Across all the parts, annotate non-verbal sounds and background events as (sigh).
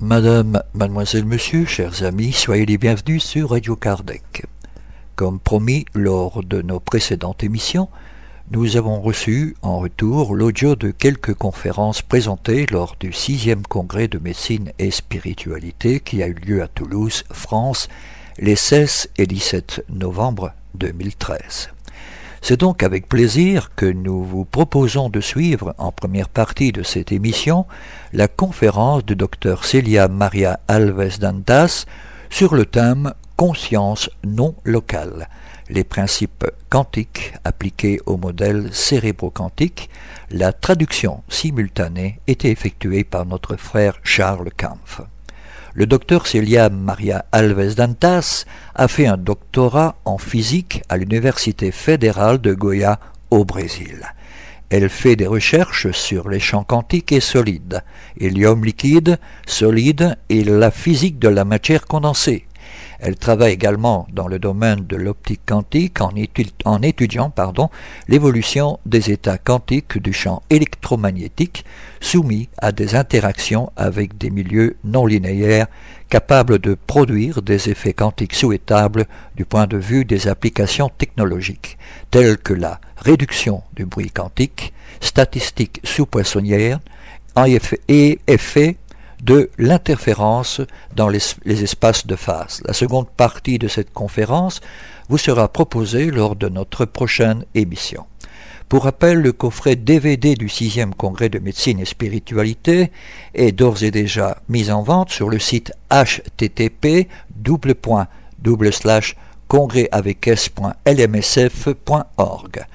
Madame, mademoiselle, monsieur, chers amis, soyez les bienvenus sur Radio Kardec. Comme promis lors de nos précédentes émissions, nous avons reçu en retour l'audio de quelques conférences présentées lors du sixième congrès de médecine et spiritualité qui a eu lieu à Toulouse, France, les 16 et 17 novembre 2013. C'est donc avec plaisir que nous vous proposons de suivre en première partie de cette émission la conférence du docteur Celia Maria Alves Dantas sur le thème Conscience non locale, les principes quantiques appliqués au modèle cérébro-quantique. La traduction simultanée était effectuée par notre frère Charles Kampf. Le docteur Celia Maria Alves Dantas a fait un doctorat en physique à l'Université fédérale de Goya au Brésil. Elle fait des recherches sur les champs quantiques et solides, hélium liquide, solide et la physique de la matière condensée. Elle travaille également dans le domaine de l'optique quantique en, étudiant l'évolution des états quantiques du champ électromagnétique soumis à des interactions avec des milieux non linéaires capables de produire des effets quantiques souhaitables du point de vue des applications technologiques, telles que la réduction du bruit quantique, statistiques sous-poissonnières et effets de l'interférence dans les, espaces de phase. La seconde partie de cette conférence vous sera proposée lors de notre prochaine émission. Pour rappel, le coffret DVD du 6e congrès de médecine et spiritualité est d'ores et déjà mis en vente sur le site http congrès.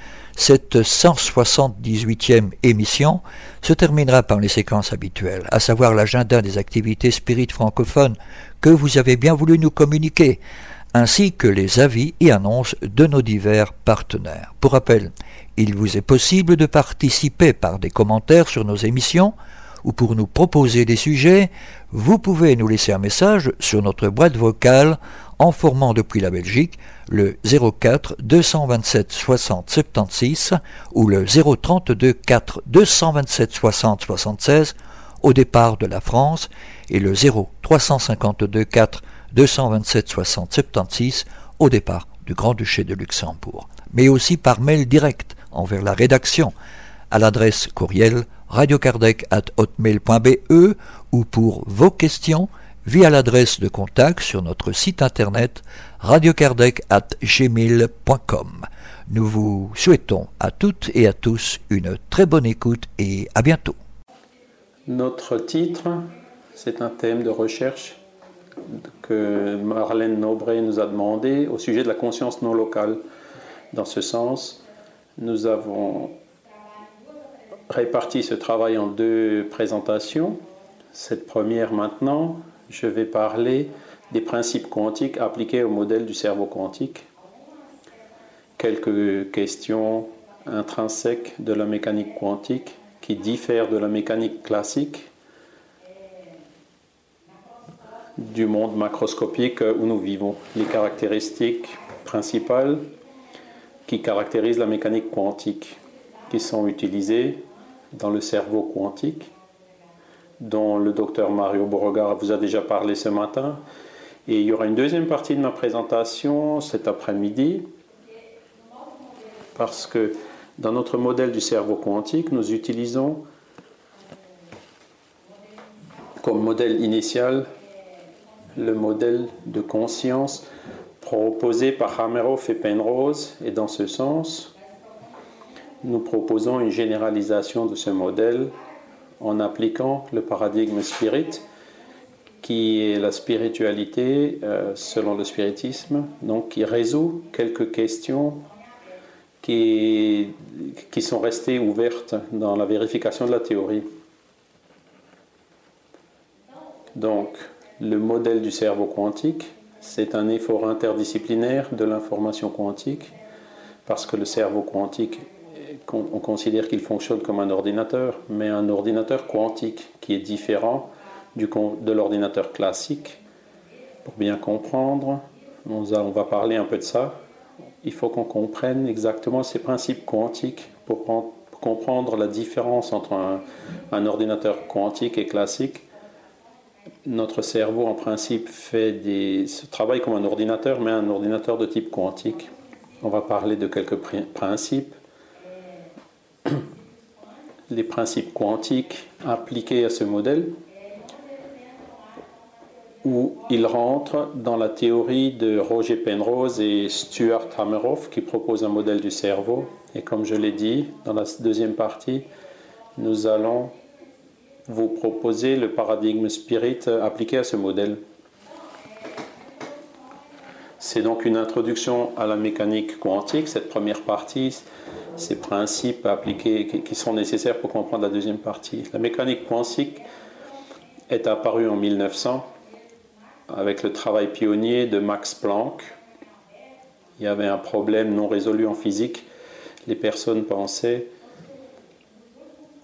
Cette 178e émission se terminera par les séquences habituelles, à savoir l'agenda des activités spirites francophones que vous avez bien voulu nous communiquer, ainsi que les avis et annonces de nos divers partenaires. Pour rappel, il vous est possible de participer par des commentaires sur nos émissions ou pour nous proposer des sujets, vous pouvez nous laisser un message sur notre boîte vocale en formant depuis la Belgique le 04 227 60 76 ou le 032 4 227 60 76 au départ de la France et le 0 352 4 227 60 76 au départ du Grand-Duché de Luxembourg, mais aussi par mail direct envers la rédaction à l'adresse courriel radiocardec.hotmail.be ou pour vos questions via l'adresse de contact sur notre site internet radiocardec.gmail.com. Nous vous souhaitons à toutes et à tous une très bonne écoute et à bientôt. Notre titre, c'est un thème de recherche que Marlène Nobret nous a demandé au sujet de la conscience non locale. Dans ce sens, nous avons réparti ce travail en deux présentations. Cette première maintenant, je vais parler des principes quantiques appliqués au modèle du cerveau quantique. Quelques questions intrinsèques de la mécanique quantique qui diffèrent de la mécanique classique du monde macroscopique où nous vivons. Les caractéristiques principales qui caractérisent la mécanique quantique, qui sont utilisées dans le cerveau quantique, dont le docteur Mario Beauregard vous a déjà parlé ce matin. Et il y aura une deuxième partie de ma présentation cet après-midi, parce que dans notre modèle du cerveau quantique, nous utilisons comme modèle initial le modèle de conscience proposé par Hameroff et Penrose, et dans ce sens, nous proposons une généralisation de ce modèle en appliquant le paradigme spirit, qui est la spiritualité euh, selon le spiritisme, donc qui résout quelques questions qui, qui sont restées ouvertes dans la vérification de la théorie. Donc, le modèle du cerveau quantique, c'est un effort interdisciplinaire de l'information quantique, parce que le cerveau quantique on considère qu'il fonctionne comme un ordinateur, mais un ordinateur quantique qui est différent de l'ordinateur classique. Pour bien comprendre, on va parler un peu de ça. Il faut qu'on comprenne exactement ces principes quantiques pour comprendre la différence entre un, ordinateur quantique et classique notre cerveau, en principe, fait des, travaille comme un ordinateur, mais un ordinateur de type quantique. On va parler de quelques principes. Les principes quantiques appliqués à ce modèle, où ils rentrent dans la théorie de Roger Penrose et Stuart Hameroff, qui propose un modèle du cerveau. Et comme je l'ai dit dans la deuxième partie, nous allons vous proposez le paradigme spirit appliqué à ce modèle. C'est donc une introduction à la mécanique quantique, cette première partie, ces principes appliqués qui sont nécessaires pour comprendre la deuxième partie. La mécanique quantique est apparue en 1900 avec le travail pionnier de Max Planck. Il y avait un problème non résolu en physique. Les personnes pensaient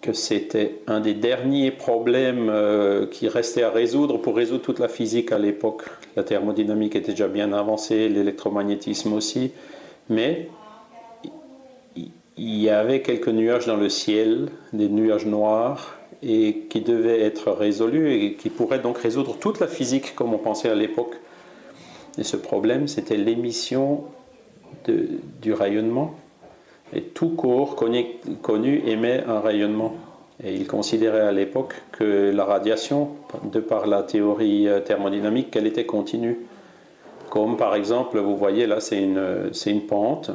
que c'était un des derniers problèmes euh, qui restait à résoudre pour résoudre toute la physique à l'époque. La thermodynamique était déjà bien avancée, l'électromagnétisme aussi, mais il y avait quelques nuages dans le ciel, des nuages noirs, et qui devaient être résolus et qui pourraient donc résoudre toute la physique comme on pensait à l'époque. Et ce problème, c'était l'émission du rayonnement et tout corps connu, émet un rayonnement. Et il considérait à l'époque que la radiation, de par la théorie euh, thermodynamique, qu'elle était continue. Comme par exemple, vous voyez là, c'est une, une pente,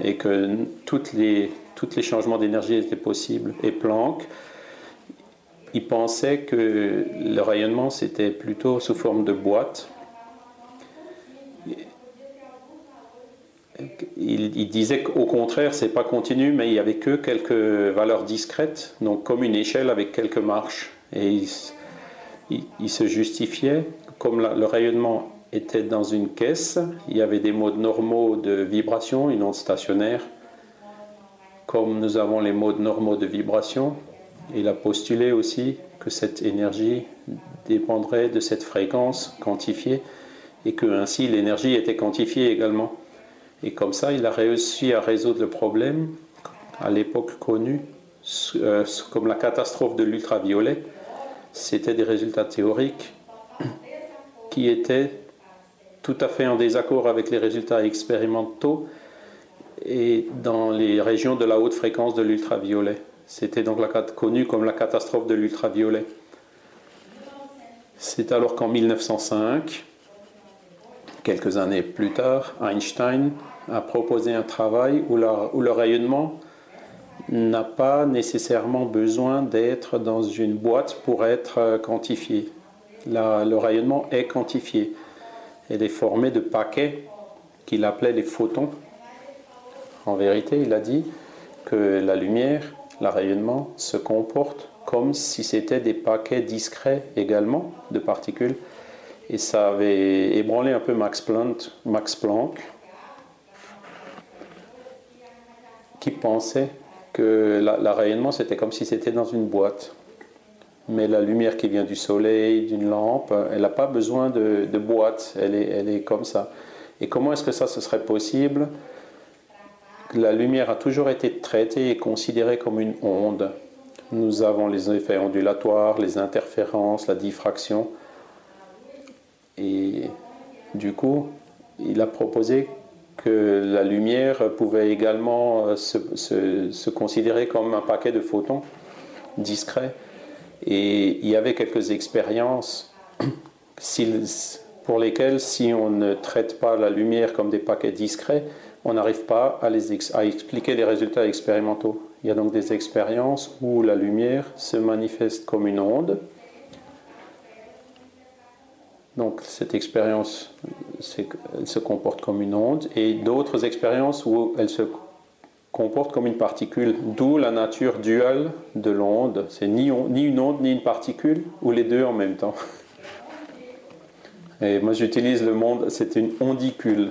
et que toutes les, tous les changements d'énergie étaient possibles. Et Planck, il pensait que le rayonnement, c'était plutôt sous forme de boîte, il, disait qu'au contraire, c'est pas continu, mais il y avait que quelques valeurs discrètes, donc comme une échelle avec quelques marches. Et il, se justifiait, comme le rayonnement était dans une caisse, il y avait des modes normaux de vibration, une onde stationnaire, comme nous avons les modes normaux de vibration. Il a postulé aussi que cette énergie dépendrait de cette fréquence quantifiée et que ainsi l'énergie était quantifiée également. Et comme ça, il a réussi à résoudre le problème, à l'époque connu, euh, comme la catastrophe de l'ultraviolet. C'était des résultats théoriques qui étaient tout à fait en désaccord avec les résultats expérimentaux et dans les régions de la haute fréquence de l'ultraviolet. C'était donc la, connu comme la catastrophe de l'ultraviolet. C'est alors qu'en 1905, quelques années plus tard, Einstein a proposé un travail où, le rayonnement n'a pas nécessairement besoin d'être dans une boîte pour être quantifié. le rayonnement est quantifié. Il est formé de paquets qu'il appelait les photons. En vérité, il a dit que la lumière, le rayonnement, se comporte comme si c'était des paquets discrets également de particules. Et ça avait ébranlé un peu Max Planck, Max Planck qui pensait que le rayonnement c'était comme si c'était dans une boîte. Mais la lumière qui vient du soleil, d'une lampe, elle n'a pas besoin de, boîte, elle est, comme ça. Et comment est-ce que ça ce serait possible? La lumière a toujours été traitée et considérée comme une onde. Nous avons les effets ondulatoires, les interférences, la diffraction. Et du coup, il a proposé que la lumière pouvait également euh, se, considérer comme un paquet de photons discrets. Et il y avait quelques expériences (clears throat) pour lesquelles, si on ne traite pas la lumière comme des paquets discrets, on n'arrive pas à, expliquer les résultats expérimentaux. Il y a donc des expériences où la lumière se manifeste comme une onde, donc cette expérience elle se comporte comme une onde et d'autres expériences où elle se comporte comme une particule, d'où la nature duale de l'onde. C'est ni, une onde ni une particule, ou les deux en même temps. Et moi j'utilise le monde, c'est une ondicule,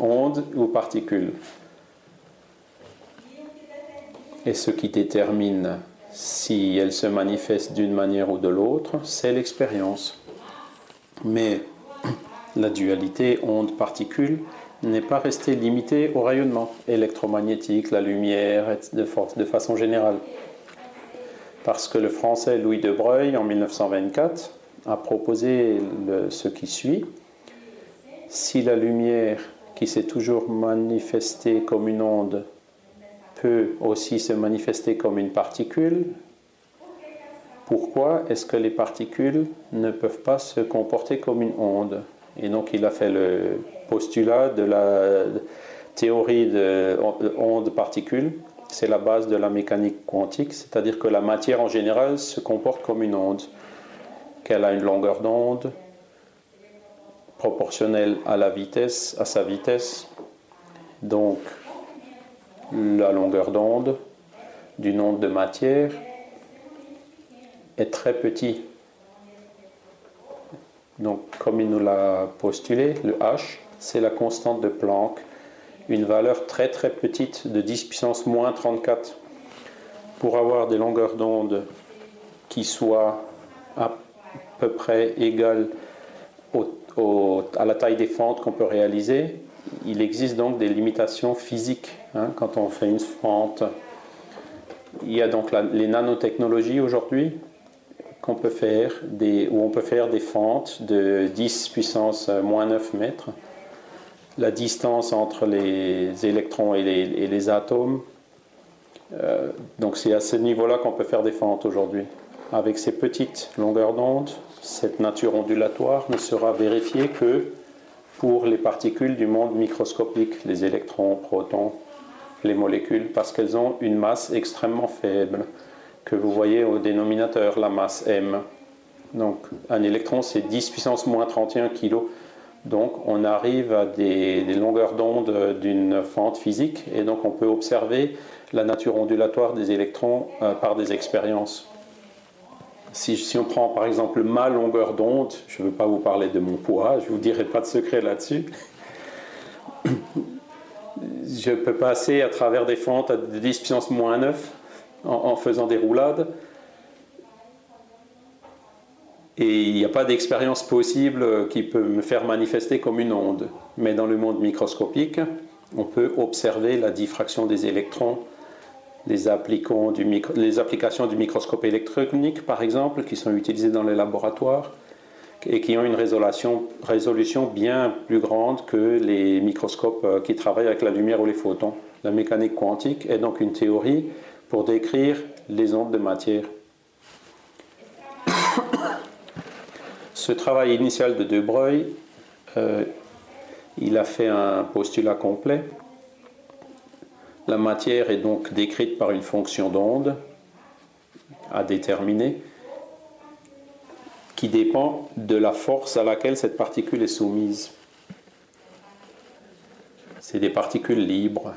onde ou particule. Et ce qui détermine si elle se manifeste d'une manière ou de l'autre, c'est l'expérience. Mais la dualité onde-particule n'est pas restée limitée au rayonnement électromagnétique, la lumière, de, de façon générale. Parce que le français Louis de Breuil, en 1924, a proposé ce qui suit. Si la lumière qui s'est toujours manifestée comme une onde peut aussi se manifester comme une particule, pourquoi est-ce que les particules ne peuvent pas se comporter comme une onde? Et donc il a fait le postulat de la théorie de onde-particule. C'est la base de la mécanique quantique, c'est-à-dire que la matière en général se comporte comme une onde, qu'elle a une longueur d'onde proportionnelle à sa vitesse. Donc la longueur d'onde d'une onde de matière est très petit. Donc, comme il nous l'a postulé, le H, c'est la constante de Planck, une valeur très très petite de 10 puissance moins 34. Pour avoir des longueurs d'onde qui soient à peu près égales à la taille des fentes qu'on peut réaliser, il existe donc des limitations physiques hein, quand on fait une fente. Il y a donc les nanotechnologies aujourd'hui qu'on peut faire où on peut faire des fentes de 10 puissance moins 9 mètres. La distance entre les électrons et les, atomes. Euh, donc c'est à ce niveau-là qu'on peut faire des fentes aujourd'hui. Avec ces petites longueurs d'onde, cette nature ondulatoire ne sera vérifiée que pour les particules du monde microscopique, les électrons, protons, les molécules, parce qu'elles ont une masse extrêmement faible que vous voyez au dénominateur, la masse m. Donc un électron, c'est 10 puissance moins 31 kg. Donc on arrive à des, longueurs d'onde d'une fente physique et donc on peut observer la nature ondulatoire des électrons euh, par des expériences. Si, on prend par exemple ma longueur d'onde, je ne veux pas vous parler de mon poids, je ne vous dirai pas de secret là-dessus. (coughs) Je peux passer à travers des fentes à 10 puissance moins 9 en, faisant des roulades. Et il n'y a pas d'expérience possible qui peut me faire manifester comme une onde. Mais dans le monde microscopique, on peut observer la diffraction des électrons, les, applications du microscope électronique, par exemple, qui sont utilisées dans les laboratoires et qui ont une résolution, résolution bien plus grande que les microscopes euh, qui travaillent avec la lumière ou les photons. La mécanique quantique est donc une théorie pour décrire les ondes de matière. Ce travail initial de De euh, il a fait un postulat complet. La matière est donc décrite par une fonction d'onde à déterminer qui dépend de la force à laquelle cette particule est soumise. C'est des particules libres.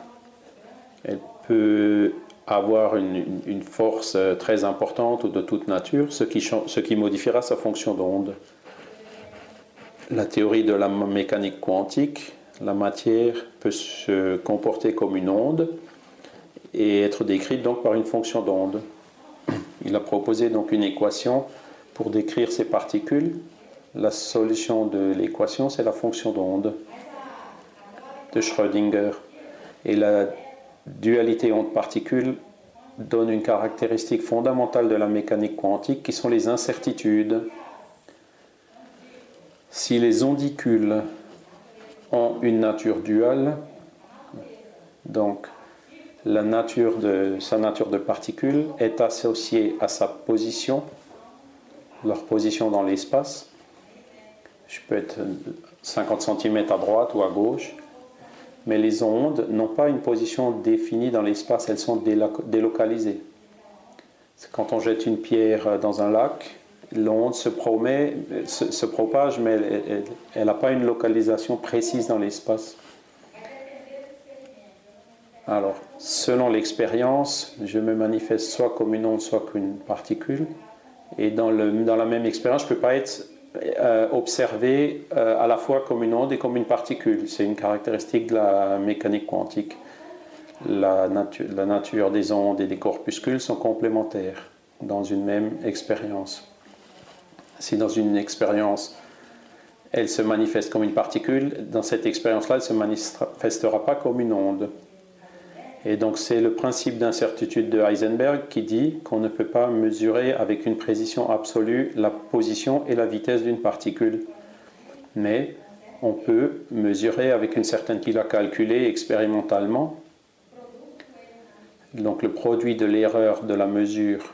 Elle peut avoir une, force très importante ou de toute nature, ce qui modifiera sa fonction d'onde. La théorie de la mécanique quantique, la matière peut se comporter comme une onde et être décrite donc par une fonction d'onde. Il a proposé donc une équation pour décrire ces particules. La solution de l'équation, c'est la fonction d'onde de Schrödinger. Et la dualité onde-particule donne une caractéristique fondamentale de la mécanique quantique qui sont les incertitudes. Si les ondicules ont une nature duale, donc la nature de, sa nature de particule est associée à sa position, leur position dans l'espace. Je peux être 50 cm à droite ou à gauche mais les ondes n'ont pas une position définie dans l'espace, elles sont délocalisées. Quand on jette une pierre dans un lac, l'onde se, se, propage, mais elle n'a pas une localisation précise dans l'espace. Alors, selon l'expérience, je me manifeste soit comme une onde, soit comme une particule. Et dans, la même expérience, je ne peux pas être euh, observer euh, à la fois comme une onde et comme une particule. C'est une caractéristique de la mécanique quantique. la nature des ondes et des corpuscules sont complémentaires dans une même expérience. Si dans une expérience, elle se manifeste comme une particule, dans cette expérience-là, elle ne se manifestera pas comme une onde. Et donc c'est le principe d'incertitude de Heisenberg qui dit qu'on ne peut pas mesurer avec une précision absolue la position et la vitesse d'une particule. Mais on peut mesurer avec une certaine qu'il a calculé expérimentalement. Donc le produit de l'erreur de la mesure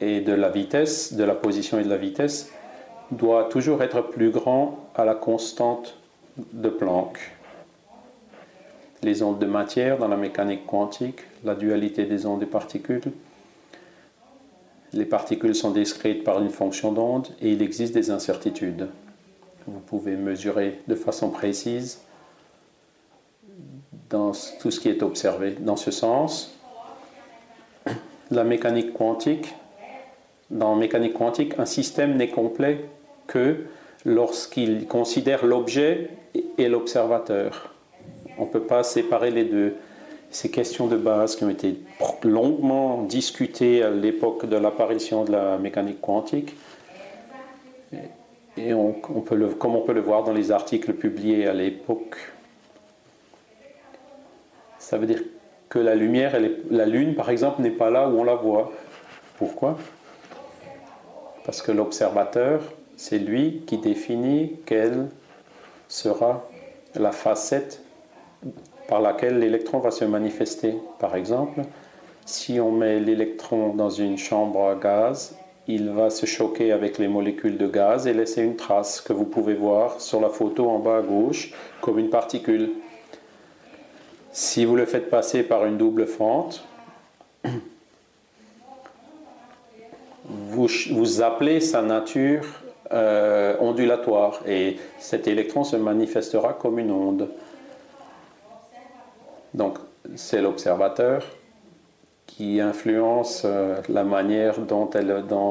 et de la vitesse, de la position et de la vitesse, doit toujours être plus grand à la constante de Planck. Les ondes de matière dans la mécanique quantique, la dualité des ondes et particules. Les particules sont décrites par une fonction d'onde et il existe des incertitudes. Vous pouvez mesurer de façon précise dans tout ce qui est observé. Dans ce sens, la mécanique quantique dans mécanique quantique, un système n'est complet que lorsqu'il considère l'objet et l'observateur. On ne peut pas séparer les deux. Ces questions de base qui ont été longuement discutées à l'époque de l'apparition de la mécanique quantique, et on, peut comme on peut le voir dans les articles publiés à l'époque, ça veut dire que la lumière, la Lune par exemple, n'est pas là où on la voit. Pourquoi? Parce que l'observateur, c'est lui qui définit quelle sera la facette par laquelle l'électron va se manifester. Par exemple, si on met l'électron dans une chambre à gaz, il va se choquer avec les molécules de gaz et laisser une trace que vous pouvez voir sur la photo en bas à gauche comme une particule. Si vous le faites passer par une double fente, vous, appelez sa nature euh, ondulatoire et cet électron se manifestera comme une onde. Donc c'est l'observateur qui influence euh, la manière dont,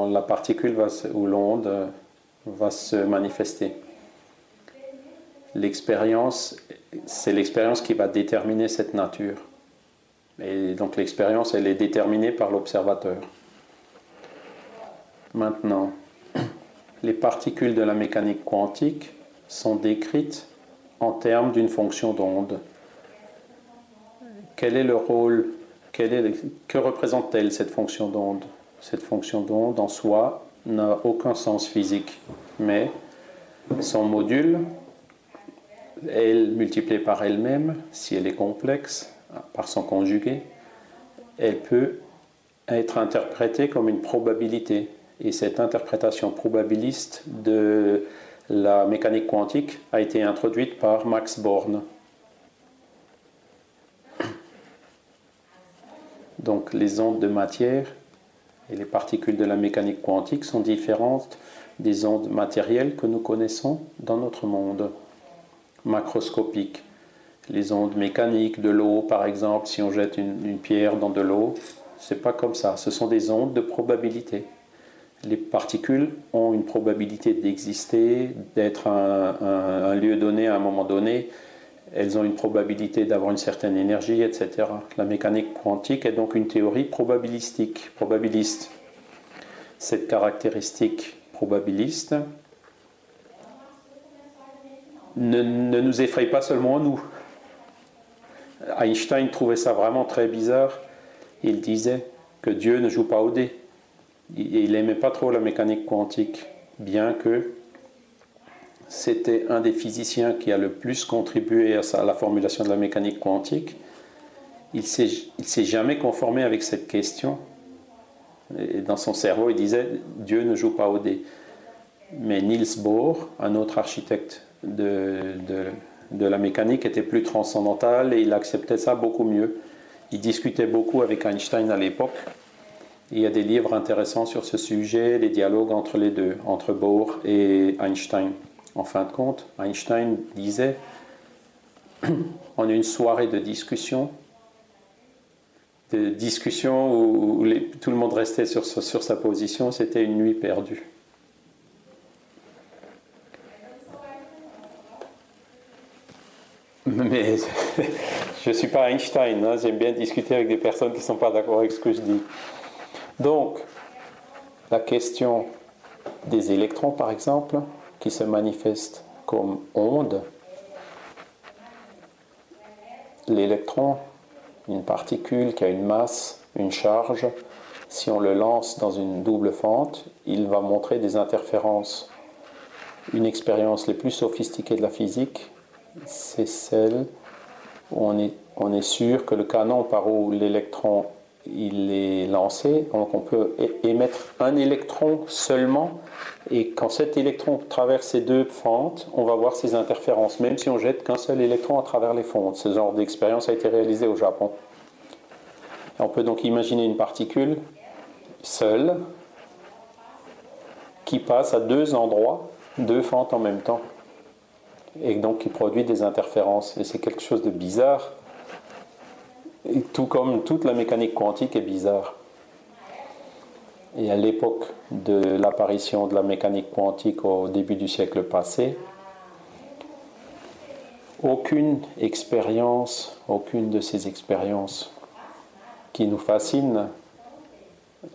la particule ou l'onde euh, va se manifester. L'expérience, c'est l'expérience qui va déterminer cette nature. Et donc l'expérience, elle est déterminée par l'observateur. Maintenant, les particules de la mécanique quantique sont décrites en termes d'une fonction d'onde. Quel est le rôle Que représente-t-elle cette fonction d'onde? Cette fonction d'onde en soi n'a aucun sens physique, mais son module, elle multipliée par elle-même, si elle est complexe, par son conjugué, elle peut être interprétée comme une probabilité et cette interprétation probabiliste de la mécanique quantique a été introduite par Max Born. Donc les ondes de matière et les particules de la mécanique quantique sont différentes des ondes matérielles que nous connaissons dans notre monde macroscopique. Les ondes mécaniques de l'eau, par exemple, si on jette une, pierre dans de l'eau, c'est pas comme ça. Ce sont des ondes de probabilité les particules ont une probabilité d'exister, d'être un, lieu donné à un moment donné. Elles ont une probabilité d'avoir une certaine énergie, etc. La mécanique quantique est donc une théorie probabilistique, probabiliste. Cette caractéristique probabiliste ne, ne nous effraie pas seulement nous. Einstein trouvait ça vraiment très bizarre. Il disait que Dieu ne joue pas au dé il n'aimait pas trop la mécanique quantique, bien que c'était un des physiciens qui a le plus contribué à, la formulation de la mécanique quantique. Il ne s'est jamais conformé avec cette question. Et dans son cerveau, il disait Dieu ne joue pas au dé. Mais Niels Bohr, un autre architecte de, de la mécanique, était plus transcendantal et il acceptait ça beaucoup mieux. Il discutait beaucoup avec Einstein à l'époque il y a des livres intéressants sur ce sujet, les dialogues entre les deux, entre Bohr et Einstein. En fin de compte, Einstein disait, (clears throat) en une soirée de discussion, de discussion où, tout le monde restait sur, sa position, c'était une nuit perdue. Mais (laughs) je ne suis pas Einstein, hein. j'aime bien discuter avec des personnes qui ne sont pas d'accord avec ce que je dis. Donc, la question des électrons, par exemple, qui se manifestent comme ondes. L'électron, une particule qui a une masse, une charge, si on le lance dans une double fente, il va montrer des interférences. Une expérience les plus sophistiquée de la physique, c'est celle où on est, on est sûr que le canon par où l'électron il est lancé, donc on peut émettre un électron seulement, et quand cet électron traverse ces deux fentes, on va voir ces interférences, même si on jette qu'un seul électron à travers les fentes. Ce genre d'expérience a été réalisé au Japon. on peut donc imaginer une particule seule qui passe à deux endroits, deux fentes en même temps, et donc qui produit des interférences. Et c'est quelque chose de bizarre tout comme toute la mécanique quantique est bizarre. Et à l'époque de l'apparition de la mécanique quantique au début du siècle passé, aucune expérience, aucune de ces expériences qui nous fascinent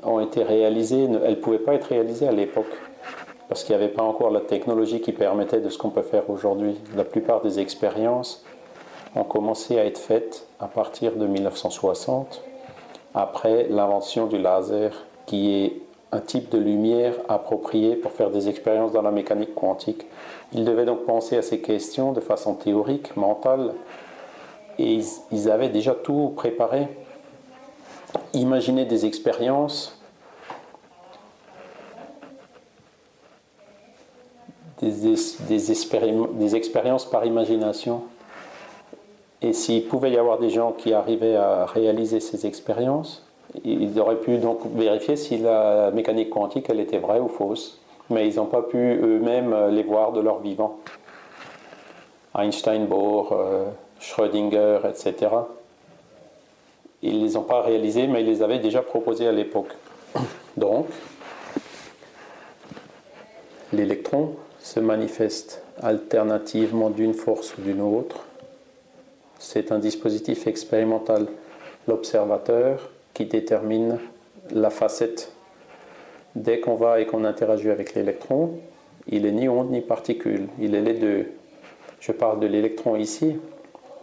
ont été réalisées, elles ne pouvaient pas être réalisées à l'époque, parce qu'il n'y avait pas encore la technologie qui permettait de ce qu'on peut faire aujourd'hui. La plupart des expériences ont commencé à être faites à partir de 1960, après l'invention du laser, qui est un type de lumière approprié pour faire des expériences dans la mécanique quantique. Ils devaient donc penser à ces questions de façon théorique, mentale, et ils, avaient déjà tout préparé. Imaginer des expériences, des expériences par imagination. Et s'il pouvait y avoir des gens qui arrivaient à réaliser ces expériences, ils auraient pu donc vérifier si la mécanique quantique était vraie ou fausse. Mais ils n'ont pas pu eux-mêmes les voir de leur vivant. Einstein, Bohr, euh, Schrödinger, etc. Ils ne les ont pas réalisés, mais ils les avaient déjà proposés à l'époque. Donc, l'électron se manifeste alternativement d'une force ou d'une autre c'est un dispositif expérimental, l'observateur, qui détermine la facette. Dès qu'on va et qu'on interagit avec l'électron, il est ni onde ni particule, il est les deux. Je parle de l'électron ici,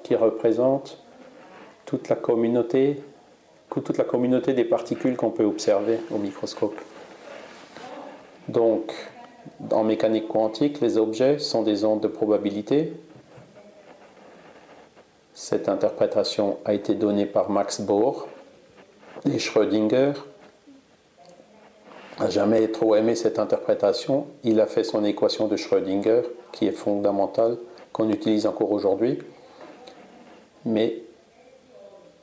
qui représente toute la communauté, toute la communauté des particules qu'on peut observer au microscope. Donc, en mécanique quantique, les objets sont des ondes de probabilité cette interprétation a été donnée par Max Bohr et Schrödinger n'a jamais trop aimé cette interprétation. Il a fait son équation de Schrödinger, qui est fondamentale, qu'on utilise encore aujourd'hui. Mais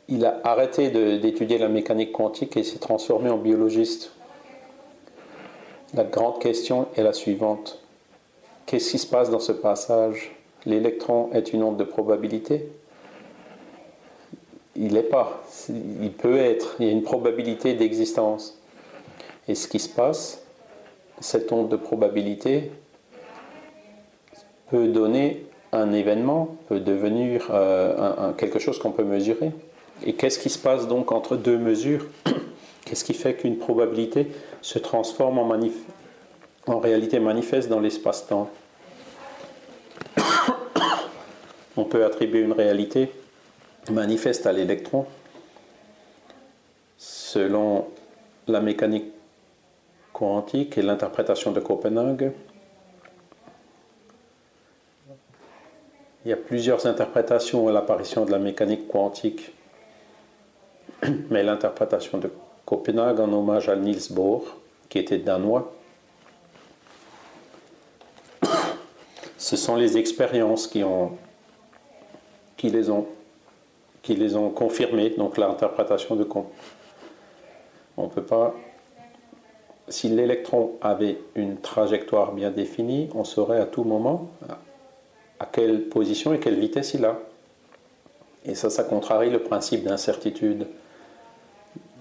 il a arrêté d'étudier la mécanique quantique et s'est transformé en biologiste. La grande question est la suivante. Qu'est-ce qui se passe dans ce passage? L'électron est une onde de probabilité? Il n'est pas. Il peut être. Il y a une probabilité d'existence. Et ce qui se passe, cette onde de probabilité peut donner un événement, peut devenir euh, quelque chose qu'on peut mesurer. Et qu'est-ce qui se passe donc entre deux mesures? (coughs) Qu'est-ce qui fait qu'une probabilité se transforme en, en réalité manifeste dans l'espace-temps? (coughs) On peut attribuer une réalité manifeste à l'électron selon la mécanique quantique et l'interprétation de Copenhague. Il y a plusieurs interprétations à l'apparition de la mécanique quantique, (clears throat) mais l'interprétation de Copenhague en hommage à Niels Bohr, qui était danois, (clears throat) ce sont les expériences qui, ont, les ont qui les ont confirmés, donc l'interprétation de Comte. On ne peut pas. Si l'électron avait une trajectoire bien définie, on saurait à tout moment à quelle position et quelle vitesse il a. Et ça, ça contrarie le principe d'incertitude.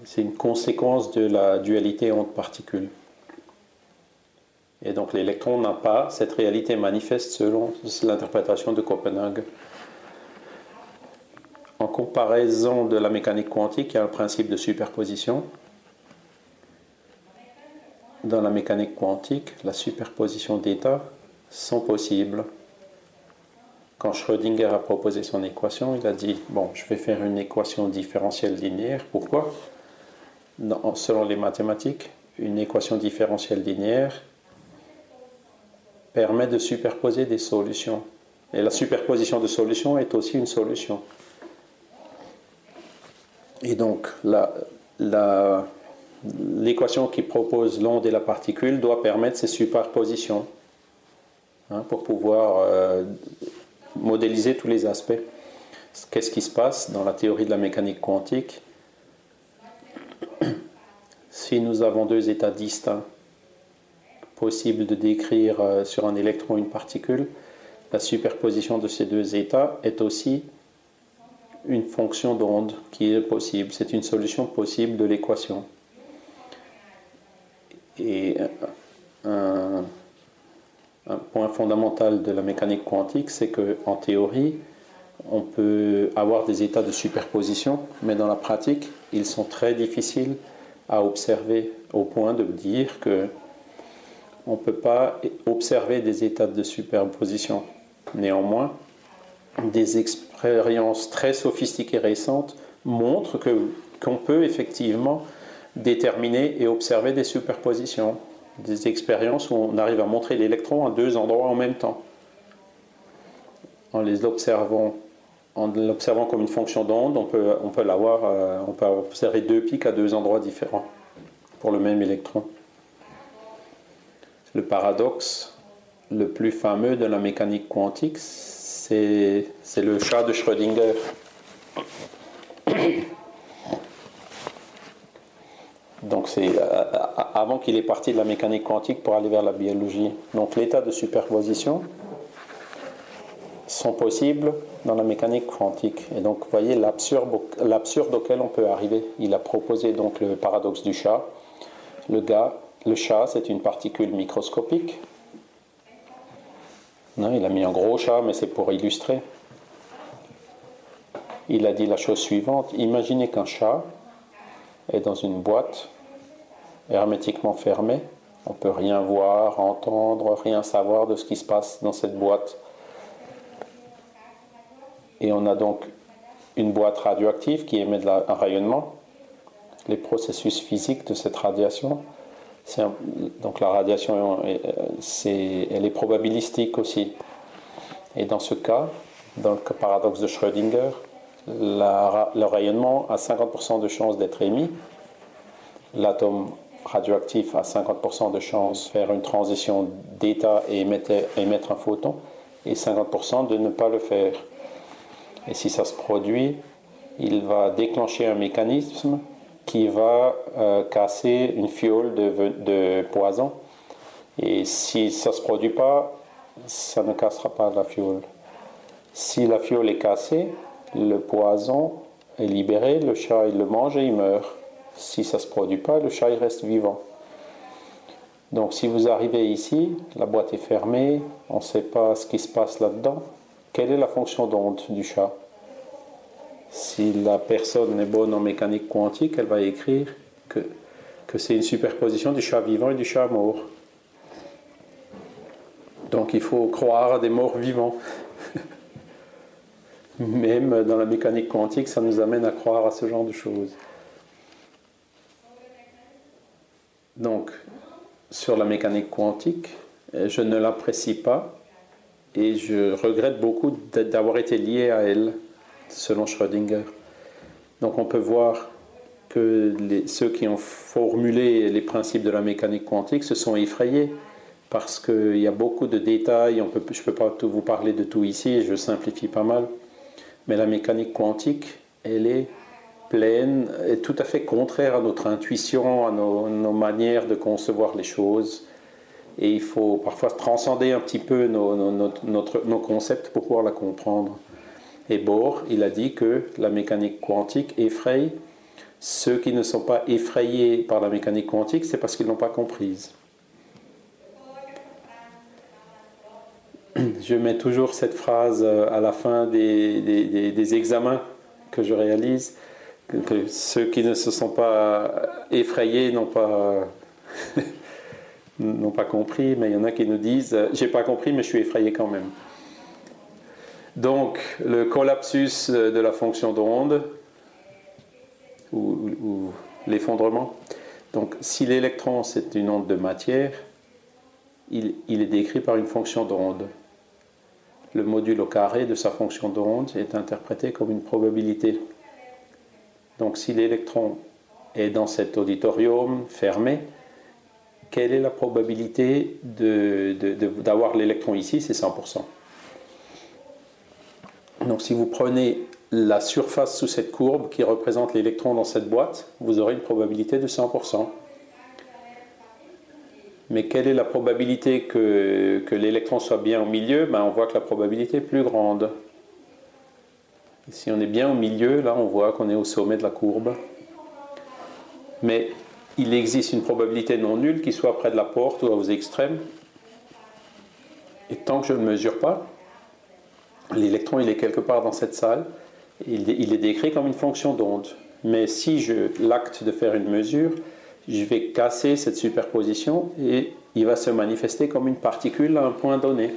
C'est une conséquence de la dualité onde-particule. Et donc l'électron n'a pas cette réalité manifeste selon l'interprétation de Copenhague. En comparaison de la mécanique quantique, il y a un principe de superposition. Dans la mécanique quantique, la superposition d'états sont possibles. Quand Schrödinger a proposé son équation, il a dit Bon, je vais faire une équation différentielle linéaire. Pourquoi? Selon les mathématiques, une équation différentielle linéaire permet de superposer des solutions. Et la superposition de solutions est aussi une solution. Et donc, l'équation qui propose l'onde et la particule doit permettre ces superpositions hein, pour pouvoir euh, modéliser tous les aspects. Qu'est-ce qui se passe dans la théorie de la mécanique quantique? (coughs) Si nous avons deux états distincts, possibles de décrire euh, sur un électron une particule, la superposition de ces deux états est aussi une fonction d'onde qui est possible. C'est une solution possible de l'équation. Et un, point fondamental de la mécanique quantique, c'est qu'en théorie, on peut avoir des états de superposition, mais dans la pratique, ils sont très difficiles à observer au point de dire que on ne peut pas observer des états de superposition. Néanmoins, des expériences très sophistiquées récentes montrent qu'on peut effectivement déterminer et observer des superpositions, des expériences où on arrive à montrer l'électron à deux endroits en même temps. En les observant, en l'observant comme une fonction d'onde, on peut, on peut euh, on peut observer deux pics à deux endroits différents pour le même électron. Le paradoxe le plus fameux de la mécanique quantique, c'est le chat de Schrödinger. Donc c'est euh, avant qu'il ait parti de la mécanique quantique pour aller vers la biologie. Donc l'état de superposition sont possibles dans la mécanique quantique. Et donc vous voyez l'absurde auquel on peut arriver. Il a proposé donc le paradoxe du chat. Le chat, c'est une particule microscopique il a mis un gros chat, mais c'est pour illustrer. Il a dit la chose suivante imaginez qu'un chat est dans une boîte hermétiquement fermée. On ne peut rien voir, entendre, rien savoir de ce qui se passe dans cette boîte. Et on a donc une boîte radioactive qui émet un rayonnement. Les processus physiques de cette radiation donc la radiation, euh, elle est probabilistique aussi. Et dans ce cas, dans le paradoxe de Schrödinger, le rayonnement a 50% de chances d'être émis. L'atome radioactif a 50% de chances de faire une transition d'état et émettre, émettre un photon, et 50% de ne pas le faire. Et si ça se produit, il va déclencher un mécanisme qui va euh, casser une fiole de, poison. Et si ça ne se produit pas, ça ne cassera pas la fiole. Si la fiole est cassée, le poison est libéré, le chat il le mange et il meurt. Si ça ne se produit pas, le chat il reste vivant. Donc si vous arrivez ici, la boîte est fermée, on ne sait pas ce qui se passe là-dedans. Quelle est la fonction d'onde du chat? Si la personne est bonne en mécanique quantique, elle va écrire que, que c'est une superposition du chat vivant et du chat mort. Donc il faut croire à des morts vivants. (laughs) Même dans la mécanique quantique, ça nous amène à croire à ce genre de choses. Donc, sur la mécanique quantique, je ne l'apprécie pas et je regrette beaucoup d'avoir été lié à elle selon Schrödinger. Donc on peut voir que ceux qui ont formulé les principes de la mécanique quantique se sont effrayés parce qu'il y a beaucoup de détails, je ne peux pas vous parler de tout ici, je simplifie pas mal, mais la mécanique quantique, elle est pleine, est tout à fait contraire à notre intuition, à nos, manières de concevoir les choses. Et il faut parfois transcender un petit peu nos concepts pour pouvoir la comprendre. Et Bohr, il a dit que la mécanique quantique effraie ceux qui ne sont pas effrayés par la mécanique quantique, c'est parce qu'ils ne l'ont pas comprise. Je mets toujours cette phrase euh, à la fin des, des, examens que je réalise que ceux qui ne se sont pas effrayés n'ont pas, (laughs) n'ont pas compris, mais il y en a qui nous disent J'ai pas compris, mais je suis effrayé quand même. Donc, le collapsus de la fonction d'onde, ou, l'effondrement, donc si l'électron c'est une onde de matière, il, est décrit par une fonction d'onde. Le module au carré de sa fonction d'onde est interprété comme une probabilité. Donc si l'électron est dans cet auditorium fermé, quelle est la probabilité d'avoir l'électron ici? C'est 100%. Donc si vous prenez la surface sous cette courbe qui représente l'électron dans cette boîte, vous aurez une probabilité de 100%. Mais quelle est la probabilité que, l'électron soit bien au milieu? Ben, On voit que la probabilité est plus grande. Si on est bien au milieu, là, on voit qu'on est au sommet de la courbe. Mais il existe une probabilité non nulle qui soit près de la porte ou aux extrêmes. Et tant que je ne mesure pas, l'électron il est quelque part dans cette salle, il, il est décrit comme une fonction d'onde. Mais si je l'acte de faire une mesure, je vais casser cette superposition et il va se manifester comme une particule à un point donné.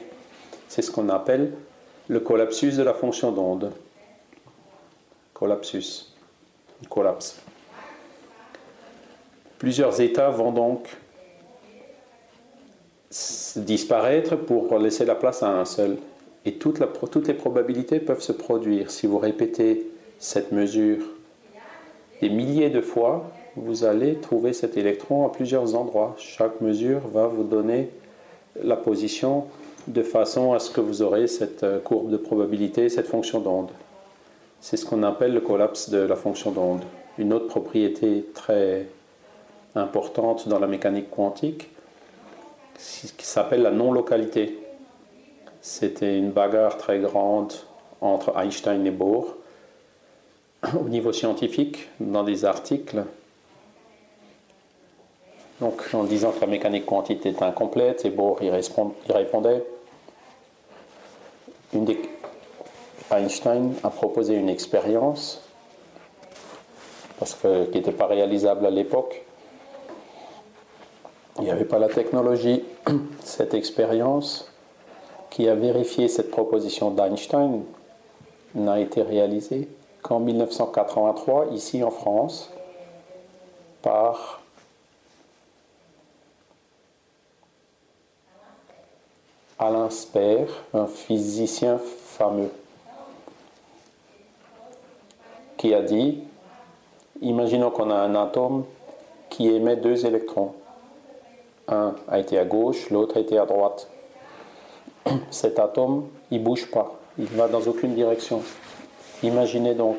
C'est ce qu'on appelle le collapsus de la fonction d'onde collapsus, collapse. Plusieurs états vont donc disparaître pour laisser la place à un seul. Et toutes les probabilités peuvent se produire. Si vous répétez cette mesure des milliers de fois, vous allez trouver cet électron à plusieurs endroits. Chaque mesure va vous donner la position de façon à ce que vous aurez cette euh, courbe de probabilité, cette fonction d'onde. C'est ce qu'on appelle le collapse de la fonction d'onde. Une autre propriété très importante dans la mécanique quantique, qui s'appelle la non-localité. C'était une bagarre très grande entre Einstein et Bohr au niveau scientifique dans des articles. Donc en disant que la mécanique quantique était incomplète, et Bohr y, répondait. Einstein a proposé une expérience, parce que, qui n'était pas réalisable à l'époque. Il n'y avait pas la technologie. Cette expérience qui a vérifié cette proposition d'Einstein n'a été réalisée qu'en 1983, ici en France, par Alain Speer, un physicien fameux qui a dit, imaginons qu'on a un atome qui émet deux électrons. Un a été à gauche, l'autre a été à droite. (coughs) Cet atome, il ne bouge pas, il ne va dans aucune direction. Imaginez donc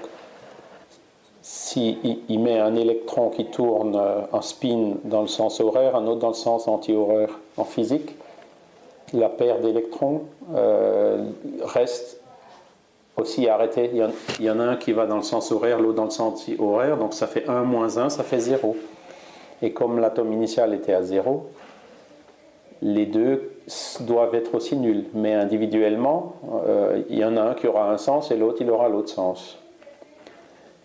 s'il il met un électron qui tourne euh, spin dans le sens horaire, un autre dans le sens anti-horaire en physique, la paire d'électrons euh, reste aussi arrêté. Il y, en, a un qui va dans le sens horaire, l'autre dans le sens horaire, donc ça fait 1 moins 1, ça fait 0. Et comme l'atome initial était à 0, les deux doivent être aussi nuls. Mais individuellement, euh, il y en a un qui aura un sens et l'autre, il aura l'autre sens.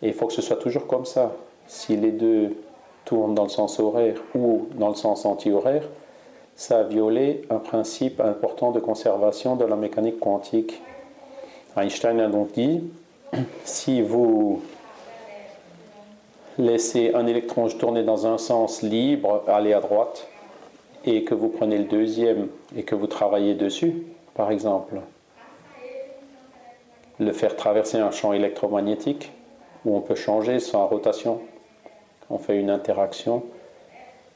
Et il faut que ce soit toujours comme ça. Si les deux tournent dans le sens horaire ou dans le sens anti-horaire, ça a violé un principe important de conservation de la mécanique quantique. Einstein a donc dit, (coughs) si vous laissez un électron tourner dans un sens libre, aller à droite, et que vous prenez le deuxième et que vous travaillez dessus, par exemple, le faire traverser un champ électromagnétique où on peut changer sa rotation. On fait une interaction,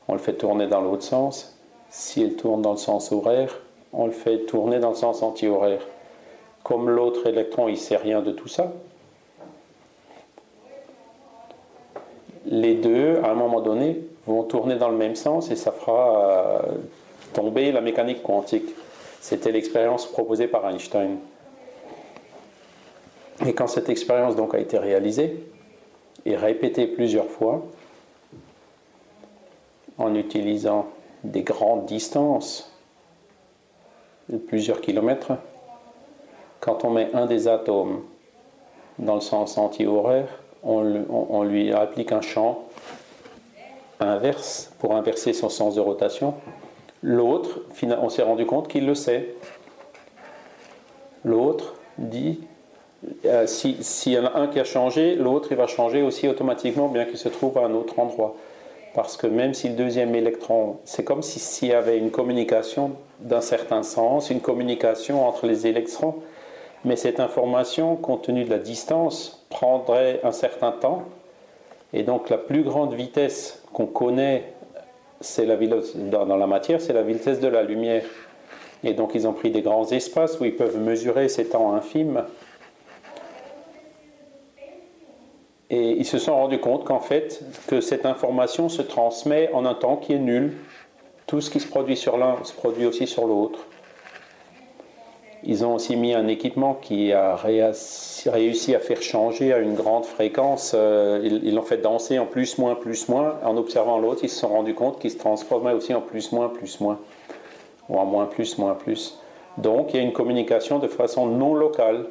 on le fait tourner dans l'autre sens. S'il tourne dans le sens horaire, on le fait tourner dans le sens anti-horaire. Comme l'autre électron, il ne sait rien de tout ça, les deux, à un moment donné, vont tourner dans le même sens et ça fera euh, tomber la mécanique quantique. C'était l'expérience proposée par Einstein. Et quand cette expérience donc a été réalisée et répétée plusieurs fois, en utilisant des grandes distances, plusieurs kilomètres, quand on met un des atomes dans le sens anti-horaire, on, lui applique un champ inverse pour inverser son sens de rotation. L'autre, on s'est rendu compte qu'il le sait. L'autre dit, euh, s'il y en a un qui a changé, l'autre il va changer aussi automatiquement, bien qu'il se trouve à un autre endroit. Parce que même si le deuxième électron, c'est comme s'il y avait une communication d'un certain sens, une communication entre les électrons, mais cette information, compte tenu de la distance, prendrait un certain temps. Et donc la plus grande vitesse qu'on connaît c'est la dans la matière, c'est la vitesse de la lumière. Et donc ils ont pris des grands espaces où ils peuvent mesurer ces temps infimes. Et ils se sont rendus compte qu'en fait, que cette information se transmet en un temps qui est nul. Tout ce qui se produit sur l'un se produit aussi sur l'autre. Ils ont aussi mis un équipement qui a réussi à faire changer à une grande fréquence. Euh, ils l'ont fait danser en plus, moins, plus, moins. En observant l'autre, ils se sont rendus compte qu'il se transformait aussi en plus, moins, plus, moins. Ou en moins, plus, moins, plus. Donc il y a une communication de façon non locale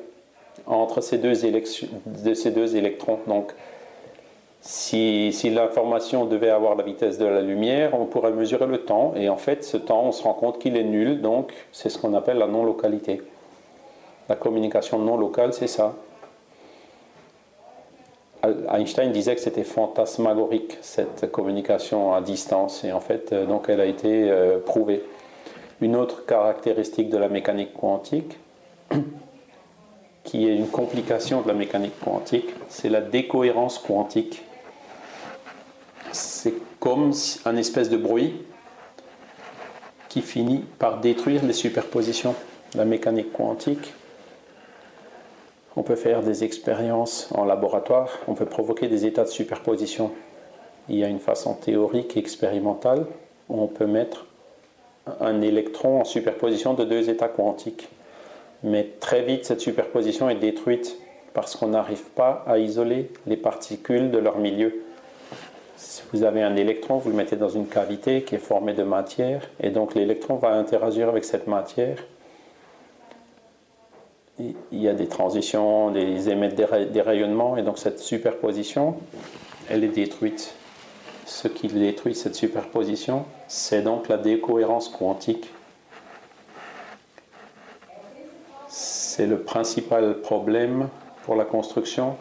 entre ces deux, ces deux électrons. Donc si, l'information devait avoir la vitesse de la lumière, on pourrait mesurer le temps, et en fait, ce temps, on se rend compte qu'il est nul, donc c'est ce qu'on appelle la non-localité. La communication non locale, c'est ça. Einstein disait que c'était fantasmagorique, cette communication à distance, et en fait, euh, donc elle a été euh, prouvée. Une autre caractéristique de la mécanique quantique, (coughs) qui est une complication de la mécanique quantique, c'est la décohérence quantique c'est comme un espèce de bruit qui finit par détruire les superpositions. La mécanique quantique, on peut faire des expériences en laboratoire, on peut provoquer des états de superposition. Il y a une façon théorique et expérimentale où on peut mettre un électron en superposition de deux états quantiques. Mais très vite, cette superposition est détruite parce qu'on n'arrive pas à isoler les particules de leur milieu. Si vous avez un électron, vous le mettez dans une cavité qui est formée de matière, et donc l'électron va interagir avec cette matière. Il y a des transitions, des émettent des rayonnements, et donc cette superposition, elle est détruite. Ce qui détruit cette superposition, c'est donc la décohérence quantique. C'est le principal problème pour la construction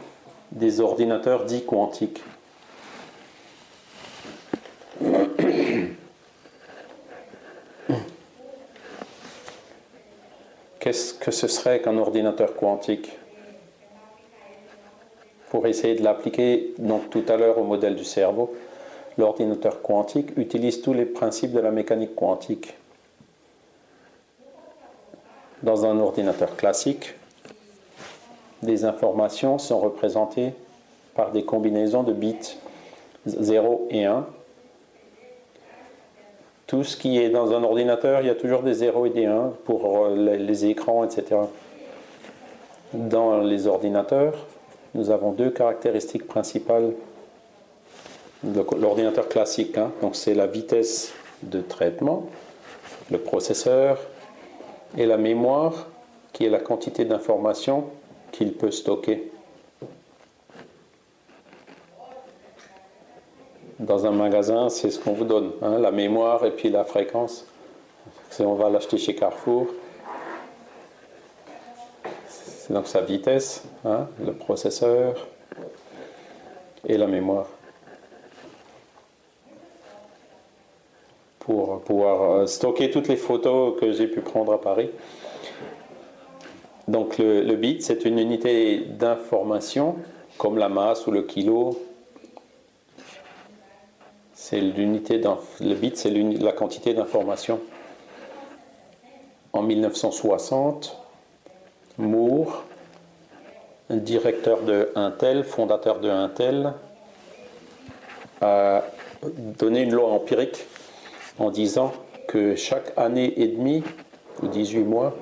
des ordinateurs dits quantiques. Qu'est-ce que ce serait qu'un ordinateur quantique Pour essayer de l'appliquer donc tout à l'heure au modèle du cerveau, l'ordinateur quantique utilise tous les principes de la mécanique quantique. Dans un ordinateur classique, les informations sont représentées par des combinaisons de bits 0 et 1 tout ce qui est dans un ordinateur, il y a toujours des 0 et des 1 pour euh, les écrans, etc. Dans les ordinateurs, nous avons deux caractéristiques principales. L'ordinateur classique, hein, c'est la vitesse de traitement, le processeur et la mémoire, qui est la quantité d'informations qu'il peut stocker. Dans un magasin, c'est ce qu'on vous donne, hein, la mémoire et puis la fréquence. on va l'acheter chez Carrefour. C'est donc sa vitesse, hein, le processeur et la mémoire. Pour pouvoir euh, stocker toutes les photos que j'ai pu prendre à Paris. Donc le bit, c'est une unité d'information, comme la masse ou le kilo, c'est l'unité le bit, c'est la quantité d'information. En 1960, Moore, directeur de Intel, fondateur de Intel, a donné une loi empirique en disant que chaque année et demie ou 18 mois,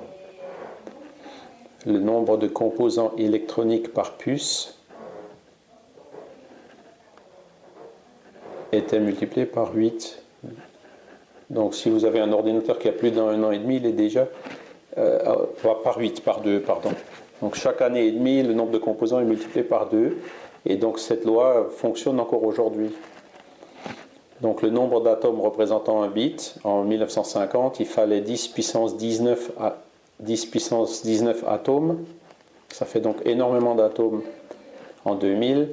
le nombre de composants électroniques par puce était multiplié par 8. Donc si vous avez un ordinateur qui a plus d'un an et demi, il est déjà euh, par 8, par 2, pardon. Donc chaque année et demie, le nombre de composants est multiplié par 2. Et donc cette loi fonctionne encore aujourd'hui. Donc le nombre d'atomes représentant un bit, en 1950, il fallait 10 puissance 19, à 10 puissance 19 atomes. Ça fait donc énormément d'atomes. En 2000,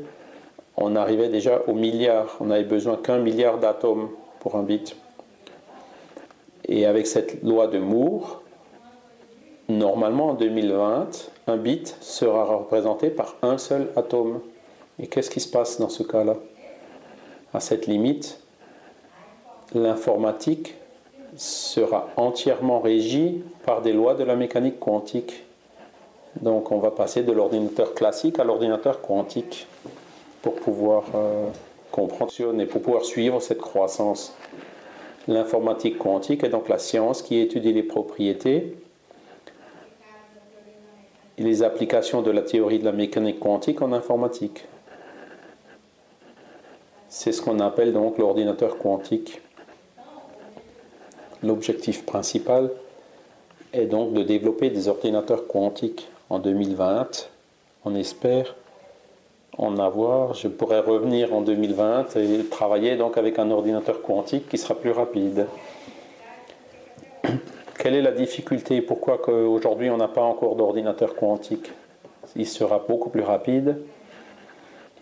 on arrivait déjà au milliard. On n'avait besoin qu'un milliard d'atomes pour un bit. Et avec cette loi de Moore, normalement en 2020, un bit sera représenté par un seul atome. Et qu'est-ce qui se passe dans ce cas-là? À cette limite, l'informatique sera entièrement régie par des lois de la mécanique quantique. Donc on va passer de l'ordinateur classique à l'ordinateur quantique pour pouvoir euh, comprendre et pour pouvoir suivre cette croissance. L'informatique quantique est donc la science qui étudie les propriétés et les applications de la théorie de la mécanique quantique en informatique. C'est ce qu'on appelle donc l'ordinateur quantique. L'objectif principal est donc de développer des ordinateurs quantiques. En 2020, on espère en avoir. Je pourrais revenir en 2020 et travailler donc avec un ordinateur quantique qui sera plus rapide. (clears throat) Quelle est la difficulté Pourquoi aujourd'hui on n'a pas encore d'ordinateur quantique? Il sera beaucoup plus rapide.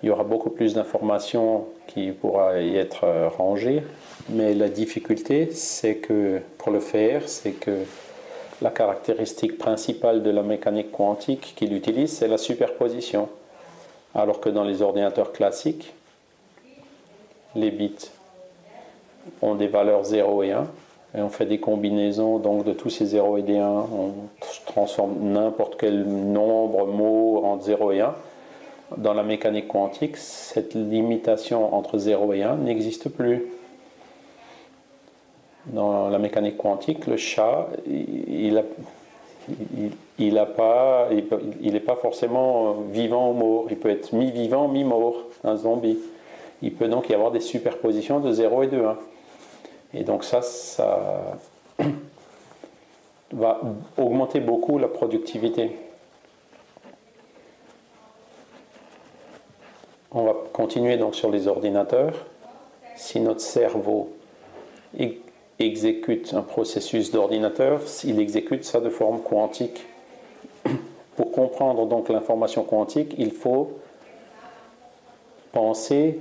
Il y aura beaucoup plus d'informations qui pourra y être rangées. Mais la difficulté, c'est que pour le faire, c'est que la caractéristique principale de la mécanique quantique qu'il utilise, c'est la superposition. Alors que dans les ordinateurs classiques, les bits ont des valeurs 0 et 1, et on fait des combinaisons donc de tous ces 0 et des 1, on transforme n'importe quel nombre, mot en 0 et 1. Dans la mécanique quantique, cette limitation entre 0 et 1 n'existe plus dans la mécanique quantique, le chat, il il n'est pas, il, pas forcément vivant ou mort. Il peut être mi-vivant, mi-mort, un zombie. Il peut donc y avoir des superpositions de 0 et de 1. Et donc ça, ça (clears throat) va augmenter beaucoup la productivité. On va continuer donc sur les ordinateurs. Si notre cerveau exécute un processus d'ordinateur, il exécute ça de forme quantique. (clears throat) Pour comprendre donc l'information quantique, il faut penser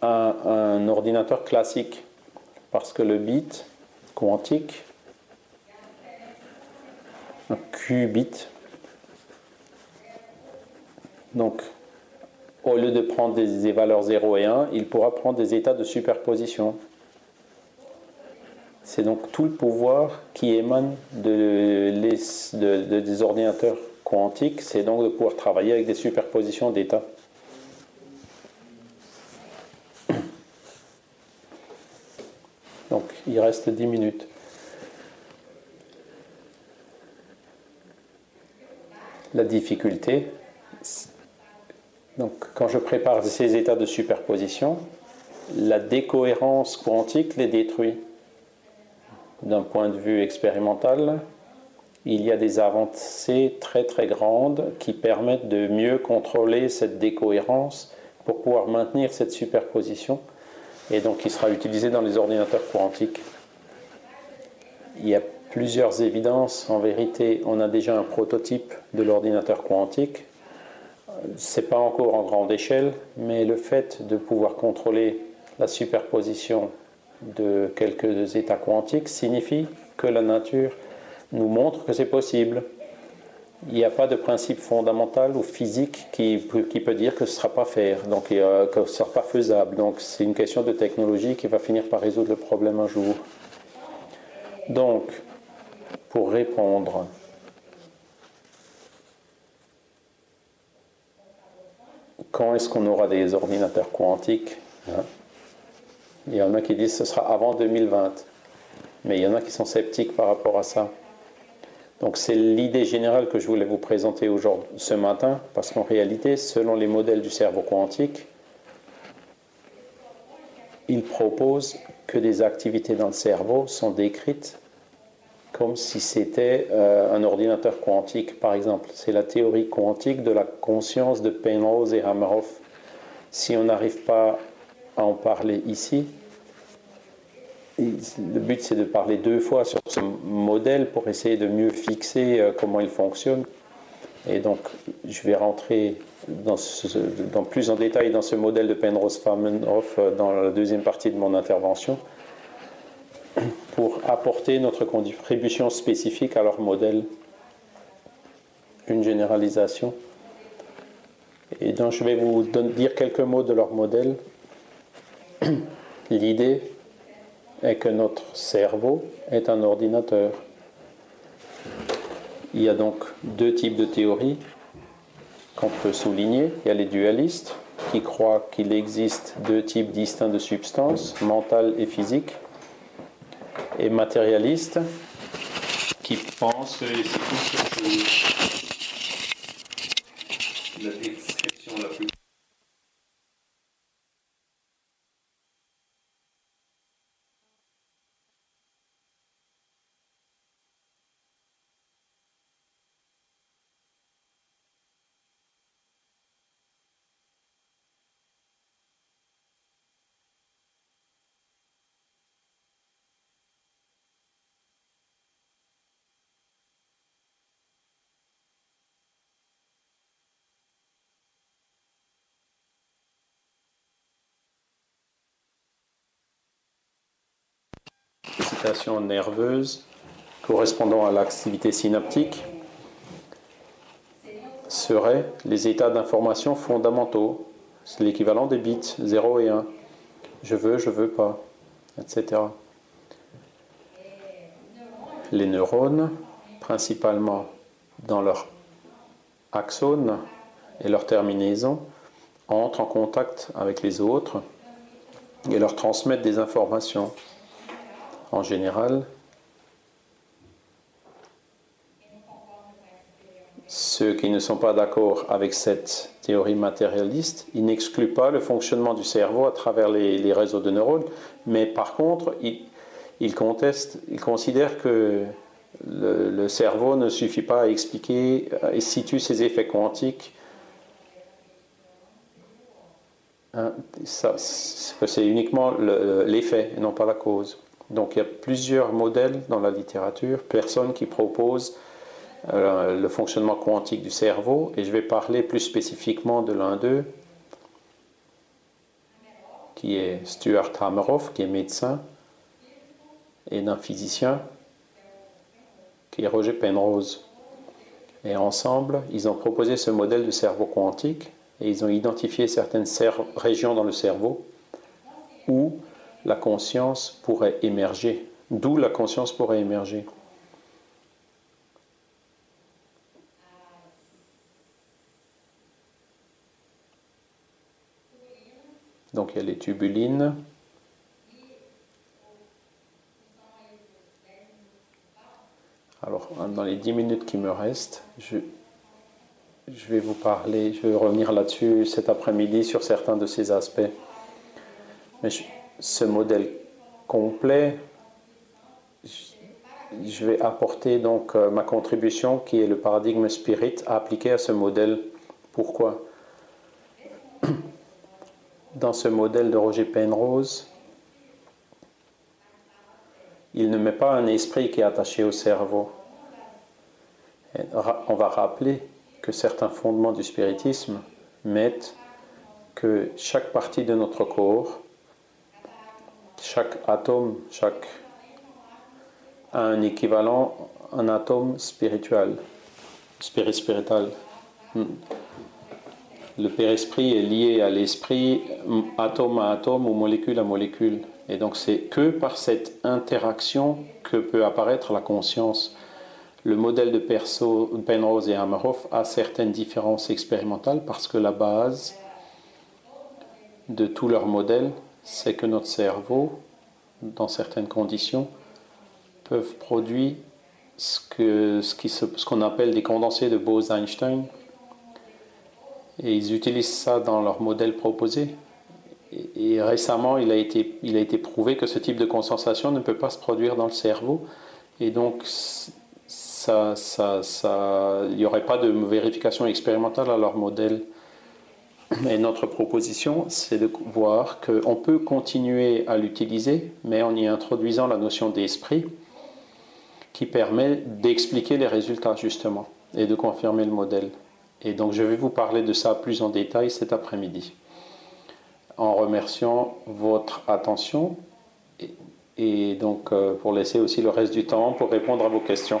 à un ordinateur classique, parce que le bit quantique, un qubit, donc au lieu de prendre des valeurs 0 et 1, il pourra prendre des états de superposition. C'est donc tout le pouvoir qui émane de, des ordinateurs quantiques, c'est donc de pouvoir travailler avec des superpositions d'états. Donc il reste 10 minutes. La difficulté, quand je prépare ces états de superposition, la décohérence quantique les détruit d'un point de vue expérimental, il y a des avancées très très grandes qui permettent de mieux contrôler cette décohérence pour pouvoir maintenir cette superposition et donc qui sera utilisée dans les ordinateurs quantiques. Il y a plusieurs évidences. En vérité, on a déjà un prototype de l'ordinateur quantique. Ce n'est pas encore en grande échelle, mais le fait de pouvoir contrôler la superposition de quelques états quantiques signifie que la nature nous montre que c'est possible. Il n'y a pas de principe fondamental ou physique qui, peut dire que ce ne sera pas faire, donc que ce ne sera pas faisable. Donc c'est une question de technologie qui va finir par résoudre le problème un jour. Donc, pour répondre, quand est-ce qu'on aura des ordinateurs quantiques hein? Il y en a qui disent que ce sera avant 2020. Mais il y en a qui sont sceptiques par rapport à ça. Donc c'est l'idée générale que je voulais vous présenter aujourd'hui, ce matin, parce qu'en réalité, selon les modèles du cerveau quantique, ils proposent que des activités dans le cerveau sont décrites comme si c'était euh, un ordinateur quantique, par exemple. C'est la théorie quantique de la conscience de Penrose et Hameroff. Si on n'arrive pas à en parler ici, le but c'est de parler deux fois sur ce modèle pour essayer de mieux fixer euh, comment il fonctionne. Et donc, je vais rentrer dans, plus en détail dans ce modèle de Penrose-Famenhoff euh, dans la deuxième partie de mon intervention pour apporter notre contribution spécifique à leur modèle, une généralisation. Et donc je vais vous dire quelques mots de leur modèle. (clears throat) L'idée est que notre cerveau est un ordinateur. Il y a donc deux types de théories qu'on peut souligner. Il y a les dualistes qui croient qu'il existe deux types distincts de substances, mentales et physiques et matérialiste qui pense que c'est tout La description la plus nerveuse correspondant à l'activité synaptique seraient les états d'information fondamentaux. C'est l'équivalent des bits 0 et 1. Je veux, je veux pas, etc. Les neurones, principalement dans leur axone et leur terminaison, entrent en contact avec les autres et leur transmettent des informations en général, ceux qui ne sont pas d'accord avec cette théorie matérialiste, ils n'excluent pas le fonctionnement du cerveau à travers les, réseaux de neurones, mais par contre, ils, contestent, ils considèrent que le, cerveau ne suffit pas à expliquer et situe ses effets quantiques. Hein, c'est uniquement l'effet et non pas la cause. Donc il y a plusieurs modèles dans la littérature, personnes qui proposent euh, le fonctionnement quantique du cerveau, et je vais parler plus spécifiquement de l'un d'eux, qui est Stuart Hameroff, qui est médecin, et d'un physicien, qui est Roger Penrose. Et ensemble, ils ont proposé ce modèle de cerveau quantique, et ils ont identifié certaines régions dans le cerveau où la conscience pourrait émerger. D'où la conscience pourrait émerger. Donc il y a les tubulines. Alors, dans les dix minutes qui me restent, je, vais vous parler, je vais revenir là-dessus cet après-midi sur certains de ces aspects. Ce modèle complet, je vais apporter donc euh, ma contribution qui est le paradigme spirit appliqué à ce modèle. Pourquoi? (clears throat) Dans ce modèle de Roger Penrose, il ne met pas un esprit qui est attaché au cerveau. On va rappeler que certains fondements du spiritisme mettent que chaque partie de notre corps chaque atome, chaque a un équivalent, un atome spirituel, spirit spiritual. Hmm. Le père-esprit est lié à l'esprit, atome à atome ou molécule à molécule. Et donc c'est que par cette interaction que peut apparaître la conscience. Le modèle de Penrose et Amarov a certaines différences expérimentales parce que la base de tous leurs modèles c'est que notre cerveau, dans certaines conditions, peuvent produire ce qu'on ce qu'on appelle des condensés de Bose-Einstein. Et ils utilisent ça dans leur modèle proposé. Et, récemment, il a, été, il a été prouvé que ce type de condensation ne peut pas se produire dans le cerveau. Et donc, ça, ça, ça, il n'y aurait pas de vérification expérimentale à leur modèle. Notre proposition, c'est de voir qu'on peut continuer à l'utiliser, mais en y introduisant la notion d'esprit qui permet d'expliquer les résultats justement et de confirmer le modèle. Et donc je vais vous parler de ça plus en détail cet après-midi. En remerciant votre attention et, donc euh, pour laisser aussi le reste du temps pour répondre à vos questions.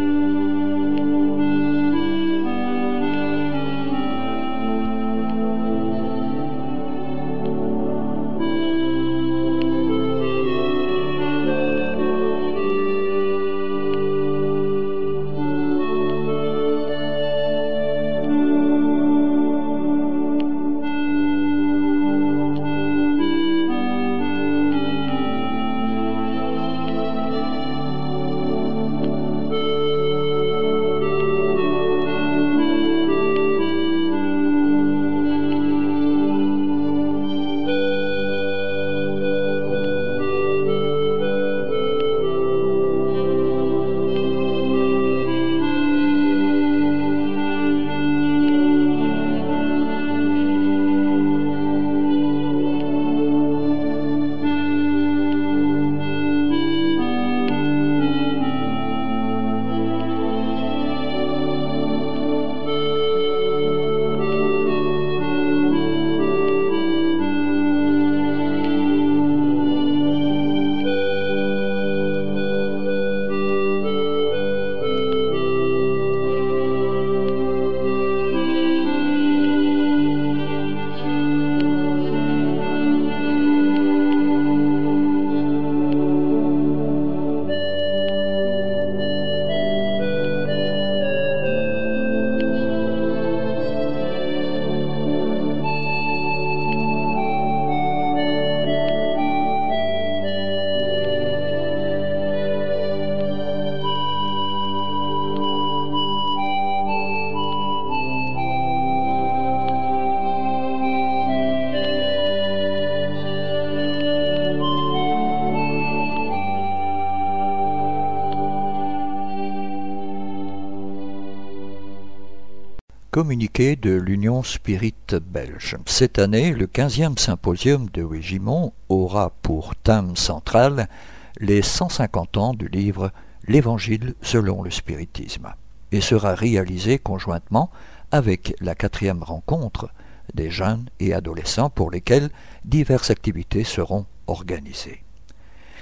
Communiqué de l'Union Spirit belge. Cette année, le 15e symposium de Wigimont aura pour thème central les 150 ans du livre L'Évangile selon le spiritisme et sera réalisé conjointement avec la quatrième rencontre des jeunes et adolescents pour lesquels diverses activités seront organisées.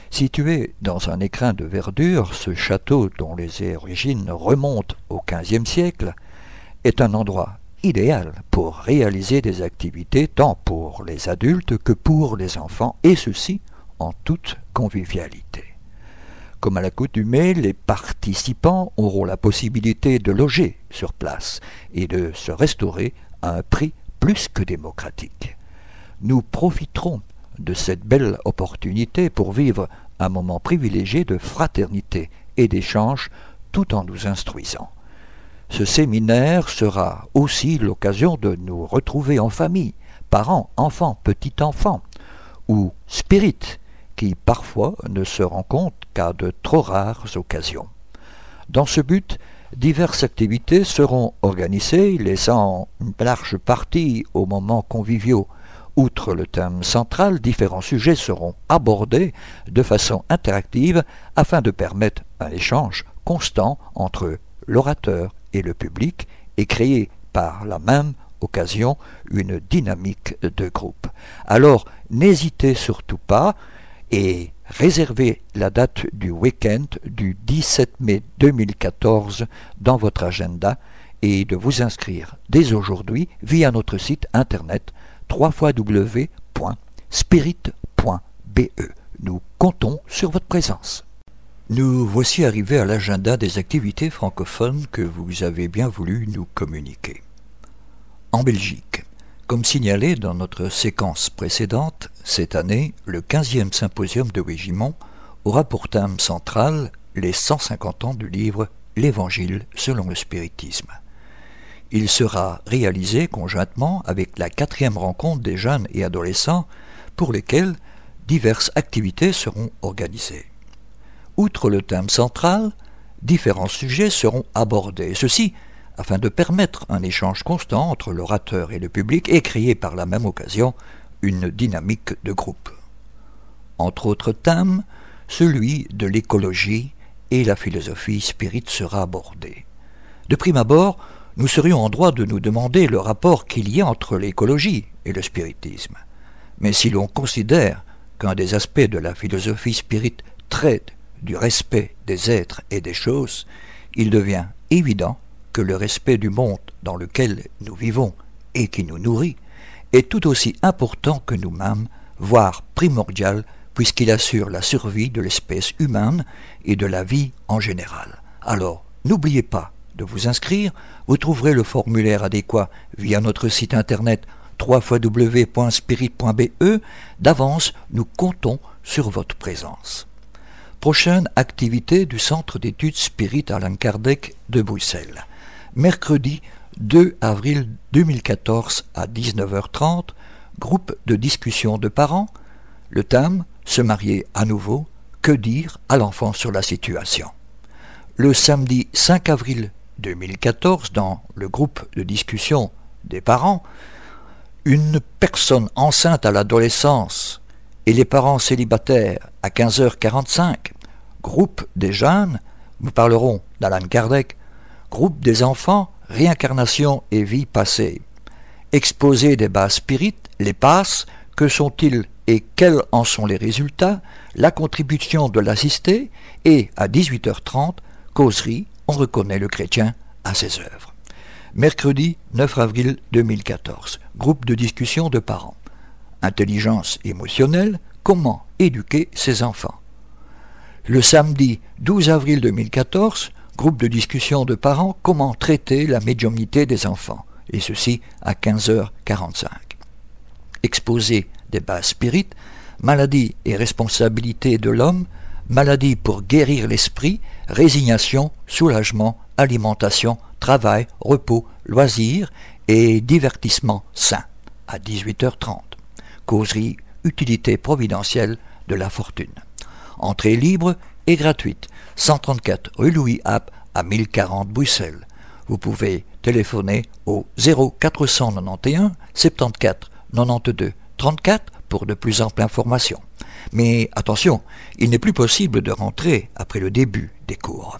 Situé dans un écrin de verdure, ce château dont les origines remontent au XVe siècle est un endroit idéal pour réaliser des activités tant pour les adultes que pour les enfants, et ceci en toute convivialité. Comme à l'accoutumée, les participants auront la possibilité de loger sur place et de se restaurer à un prix plus que démocratique. Nous profiterons de cette belle opportunité pour vivre un moment privilégié de fraternité et d'échange tout en nous instruisant. Ce séminaire sera aussi l'occasion de nous retrouver en famille, parents, enfants, petits-enfants, ou spirites, qui parfois ne se rencontrent qu'à de trop rares occasions. Dans ce but, diverses activités seront organisées, laissant une large partie aux moments conviviaux. Outre le thème central, différents sujets seront abordés de façon interactive afin de permettre un échange constant entre l'orateur et le public et créer par la même occasion une dynamique de groupe. Alors n'hésitez surtout pas et réservez la date du week-end du 17 mai 2014 dans votre agenda et de vous inscrire dès aujourd'hui via notre site internet www.spirit.be. Nous comptons sur votre présence. Nous voici arrivés à l'agenda des activités francophones que vous avez bien voulu nous communiquer. En Belgique, comme signalé dans notre séquence précédente, cette année, le 15e symposium de Wégimont aura pour thème central les 150 ans du livre L'Évangile selon le spiritisme. Il sera réalisé conjointement avec la quatrième rencontre des jeunes et adolescents pour lesquels diverses activités seront organisées. Outre le thème central, différents sujets seront abordés, ceci afin de permettre un échange constant entre l'orateur et le public et créer par la même occasion une dynamique de groupe. Entre autres thèmes, celui de l'écologie et la philosophie spirit sera abordé. De prime abord, nous serions en droit de nous demander le rapport qu'il y a entre l'écologie et le spiritisme. Mais si l'on considère qu'un des aspects de la philosophie spirit traite du respect des êtres et des choses, il devient évident que le respect du monde dans lequel nous vivons et qui nous nourrit est tout aussi important que nous-mêmes, voire primordial, puisqu'il assure la survie de l'espèce humaine et de la vie en général. Alors, n'oubliez pas de vous inscrire, vous trouverez le formulaire adéquat via notre site internet www.spirit.be. D'avance, nous comptons sur votre présence. Prochaine activité du Centre d'études Spirit Alain Kardec de Bruxelles. Mercredi 2 avril 2014 à 19h30, groupe de discussion de parents. Le thème Se marier à nouveau, que dire à l'enfant sur la situation. Le samedi 5 avril 2014, dans le groupe de discussion des parents, une personne enceinte à l'adolescence et les parents célibataires à 15h45, groupe des jeunes, nous parlerons d'Alan Kardec, groupe des enfants, réincarnation et vie passée. Exposé des bas spirites, les passes, que sont-ils et quels en sont les résultats, la contribution de l'assisté et, à 18h30, causerie, on reconnaît le chrétien à ses œuvres. Mercredi 9 avril 2014, groupe de discussion de parents intelligence émotionnelle, comment éduquer ses enfants. Le samedi 12 avril 2014, groupe de discussion de parents, comment traiter la médiumnité des enfants, et ceci à 15h45. Exposé des bases spirites, maladie et responsabilité de l'homme, maladie pour guérir l'esprit, résignation, soulagement, alimentation, travail, repos, loisirs et divertissement sain à 18h30 causerie Utilité providentielle de la fortune. Entrée libre et gratuite. 134 rue Louis App à 1040 Bruxelles. Vous pouvez téléphoner au 0491 74 92 34 pour de plus amples informations. Mais attention, il n'est plus possible de rentrer après le début des cours.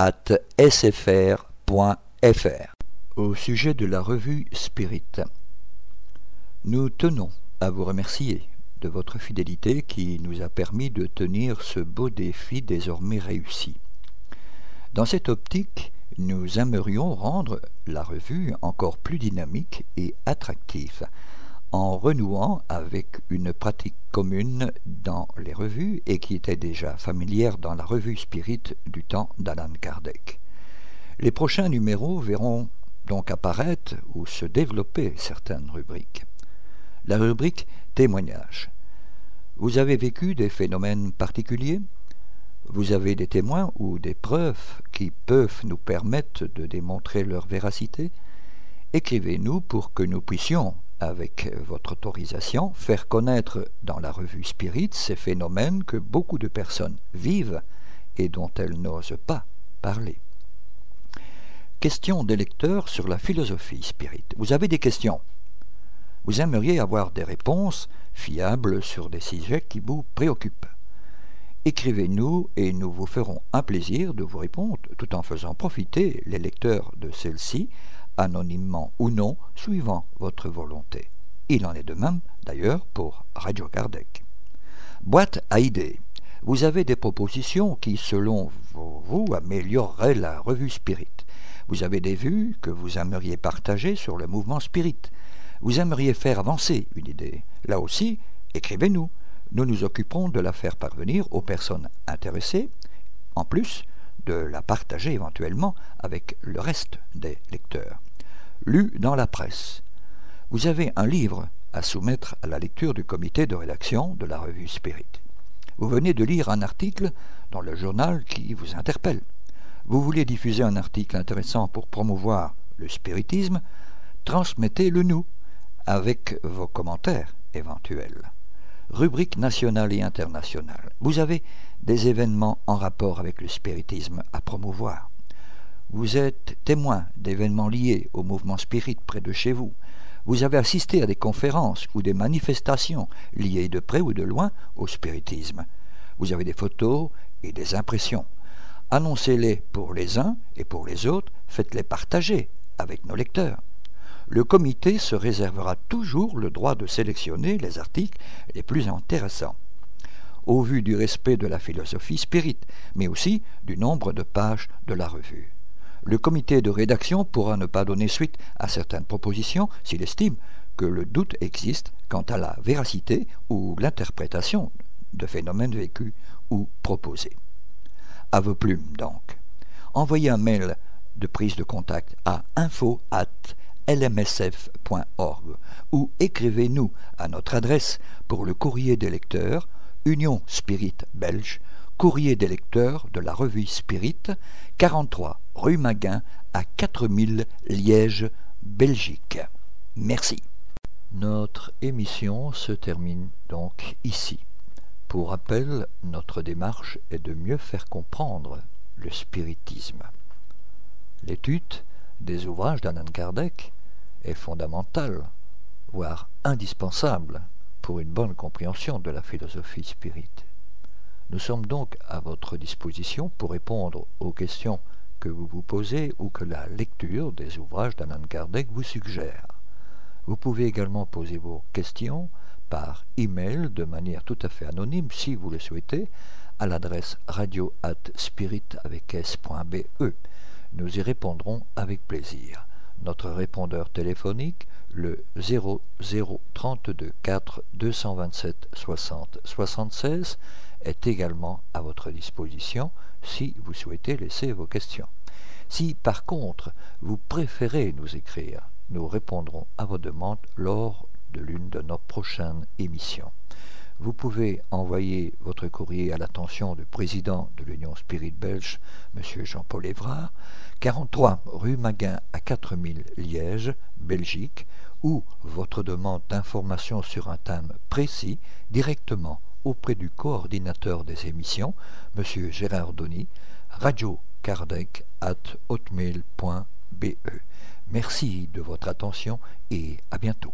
jppno.sfr.fr. Au sujet de la revue Spirit, nous tenons à vous remercier de votre fidélité qui nous a permis de tenir ce beau défi désormais réussi. Dans cette optique, nous aimerions rendre la revue encore plus dynamique et attractive, en renouant avec une pratique commune dans les revues et qui était déjà familière dans la revue Spirit du temps d'Alan Kardec. Les prochains numéros verront donc apparaître ou se développer certaines rubriques. La rubrique témoignages. Vous avez vécu des phénomènes particuliers? Vous avez des témoins ou des preuves qui peuvent nous permettre de démontrer leur véracité? Écrivez-nous pour que nous puissions, avec votre autorisation, faire connaître dans la revue Spirit ces phénomènes que beaucoup de personnes vivent et dont elles n'osent pas parler. Question des lecteurs sur la philosophie spirit. Vous avez des questions? Vous aimeriez avoir des réponses fiables sur des sujets qui vous préoccupent. Écrivez-nous et nous vous ferons un plaisir de vous répondre tout en faisant profiter les lecteurs de celle-ci, anonymement ou non, suivant votre volonté. Il en est de même, d'ailleurs, pour Radio Kardec. Boîte à idées. Vous avez des propositions qui, selon vous, amélioreraient la revue Spirit. Vous avez des vues que vous aimeriez partager sur le mouvement Spirit vous aimeriez faire avancer une idée, là aussi, écrivez-nous. Nous nous occuperons de la faire parvenir aux personnes intéressées, en plus de la partager éventuellement avec le reste des lecteurs. Lu dans la presse. Vous avez un livre à soumettre à la lecture du comité de rédaction de la revue Spirit. Vous venez de lire un article dans le journal qui vous interpelle. Vous voulez diffuser un article intéressant pour promouvoir le spiritisme, transmettez-le nous avec vos commentaires éventuels. Rubrique nationale et internationale. Vous avez des événements en rapport avec le spiritisme à promouvoir. Vous êtes témoin d'événements liés au mouvement spirit près de chez vous. Vous avez assisté à des conférences ou des manifestations liées de près ou de loin au spiritisme. Vous avez des photos et des impressions. Annoncez-les pour les uns et pour les autres, faites-les partager avec nos lecteurs le comité se réservera toujours le droit de sélectionner les articles les plus intéressants, au vu du respect de la philosophie spirit, mais aussi du nombre de pages de la revue. Le comité de rédaction pourra ne pas donner suite à certaines propositions s'il estime que le doute existe quant à la véracité ou l'interprétation de phénomènes vécus ou proposés. Vos plumes donc. Envoyez un mail de prise de contact à info lmsf.org ou écrivez-nous à notre adresse pour le courrier des lecteurs, Union Spirit Belge, courrier des lecteurs de la revue Spirit, 43 rue Maguin à 4000 Liège, Belgique. Merci. Notre émission se termine donc ici. Pour rappel, notre démarche est de mieux faire comprendre le spiritisme. L'étude des ouvrages d'Anan Kardec est fondamentale, voire indispensable pour une bonne compréhension de la philosophie spirit. Nous sommes donc à votre disposition pour répondre aux questions que vous vous posez ou que la lecture des ouvrages d'Anan Kardec vous suggère. Vous pouvez également poser vos questions par email de manière tout à fait anonyme si vous le souhaitez à l'adresse radio at spirit avec s.be. Nous y répondrons avec plaisir. Notre répondeur téléphonique, le 0032 4 227 60 76, est également à votre disposition si vous souhaitez laisser vos questions. Si par contre vous préférez nous écrire, nous répondrons à vos demandes lors de l'une de nos prochaines émissions vous pouvez envoyer votre courrier à l'attention du président de l'Union Spirit Belge, M. Jean-Paul Évrard, 43 rue Maguin à 4000 Liège, Belgique, ou votre demande d'information sur un thème précis directement auprès du coordinateur des émissions, M. Gérard Donny, hotmail.be. Merci de votre attention et à bientôt.